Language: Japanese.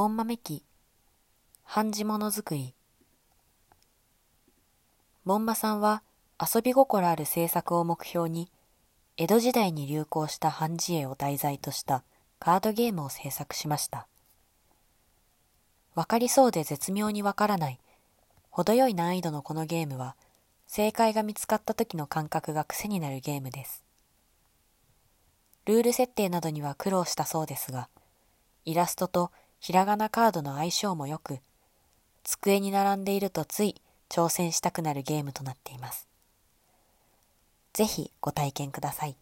もん豆機、半地物作り。もんまさんは遊び心ある制作を目標に、江戸時代に流行した半字絵を題材としたカードゲームを制作しました。わかりそうで絶妙にわからない、程よい難易度のこのゲームは、正解が見つかった時の感覚が癖になるゲームです。ルール設定などには苦労したそうですが、イラストとひらがなカードの相性も良く、机に並んでいるとつい挑戦したくなるゲームとなっています。ぜひご体験ください。